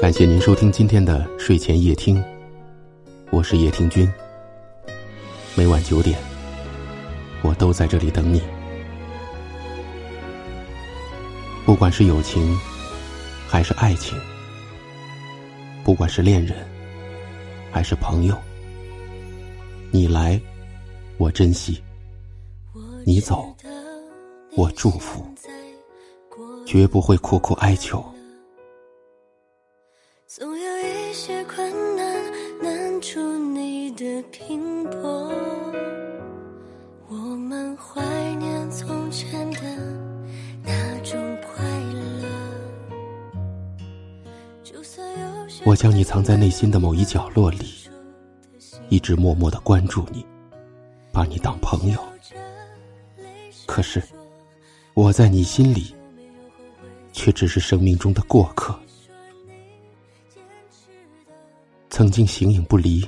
感谢您收听今天的睡前夜听，我是叶听君。每晚九点，我都在这里等你。不管是友情，还是爱情，不管是恋人，还是朋友，你来，我珍惜；你走，我祝福，绝不会苦苦哀求。拼搏，我们怀念从前的那种快乐。我将你藏在内心的某一角落里，一直默默的关注你，把你当朋友。可是，我在你心里，却只是生命中的过客。曾经形影不离，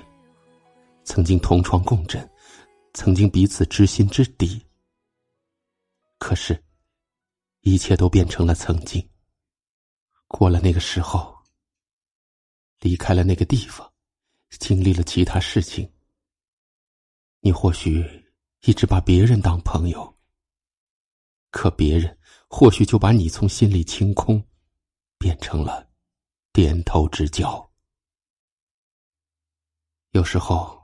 曾经同床共枕，曾经彼此知心知底。可是，一切都变成了曾经。过了那个时候，离开了那个地方，经历了其他事情，你或许一直把别人当朋友，可别人或许就把你从心里清空，变成了点头之交。有时候，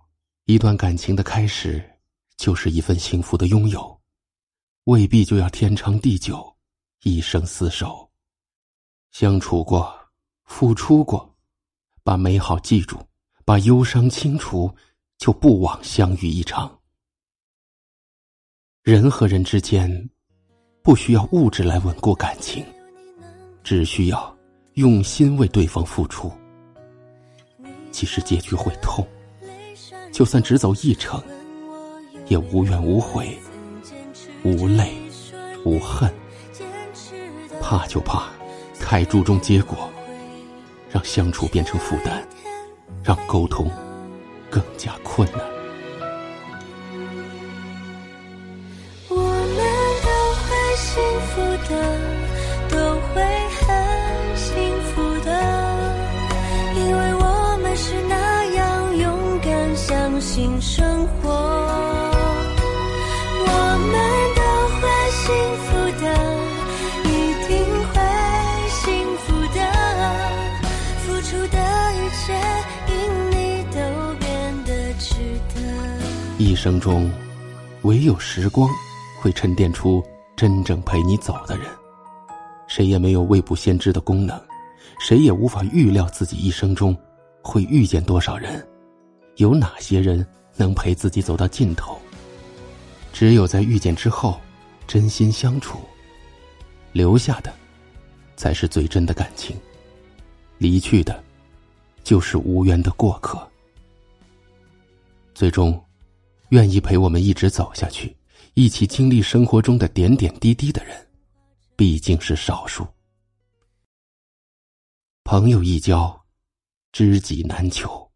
一段感情的开始，就是一份幸福的拥有，未必就要天长地久，一生厮守。相处过，付出过，把美好记住，把忧伤清除，就不枉相遇一场。人和人之间，不需要物质来稳固感情，只需要用心为对方付出。即使结局会痛。就算只走一程，也无怨无悔，无泪无恨。怕就怕太注重结果，让相处变成负担，让沟通更加困难。生中，唯有时光会沉淀出真正陪你走的人。谁也没有未卜先知的功能，谁也无法预料自己一生中会遇见多少人，有哪些人能陪自己走到尽头。只有在遇见之后，真心相处，留下的才是最真的感情，离去的，就是无缘的过客。最终。愿意陪我们一直走下去，一起经历生活中的点点滴滴的人，毕竟是少数。朋友一交，知己难求。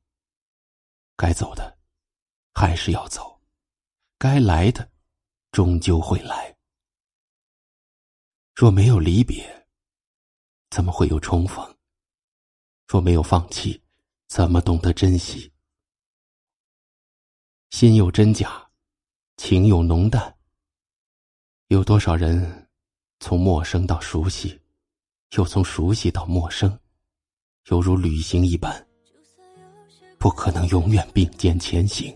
该走的，还是要走；该来的，终究会来。若没有离别，怎么会有重逢？若没有放弃，怎么懂得珍惜？心有真假，情有浓淡。有多少人从陌生到熟悉，又从熟悉到陌生，犹如旅行一般，不可能永远并肩前行。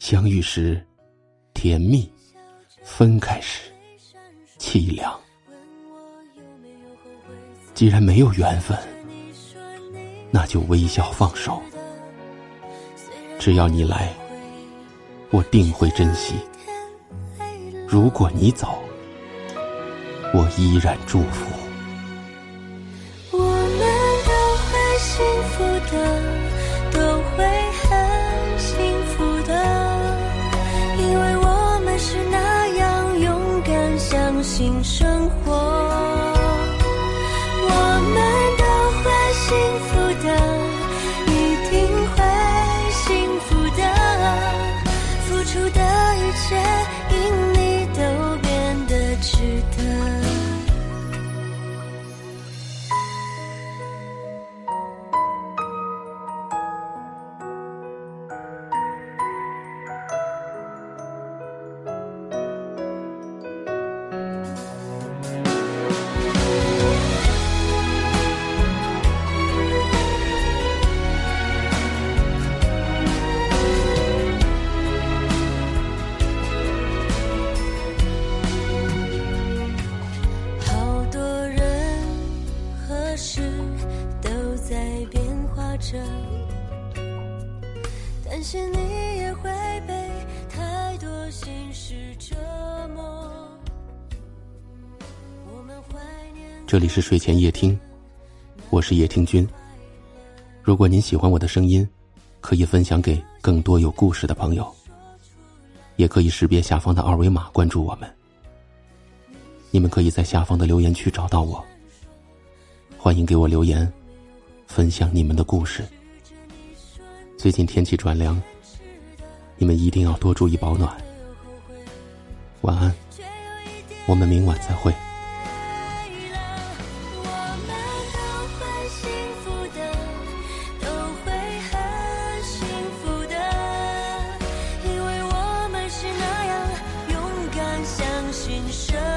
相遇时甜蜜，分开时凄凉。既然没有缘分，那就微笑放手。只要你来，我定会珍惜；如果你走，我依然祝福。这里是睡前夜听，我是夜听君。如果您喜欢我的声音，可以分享给更多有故事的朋友，也可以识别下方的二维码关注我们。你们可以在下方的留言区找到我，欢迎给我留言，分享你们的故事。最近天气转凉，你们一定要多注意保暖。晚安，我们明晚再会。心声。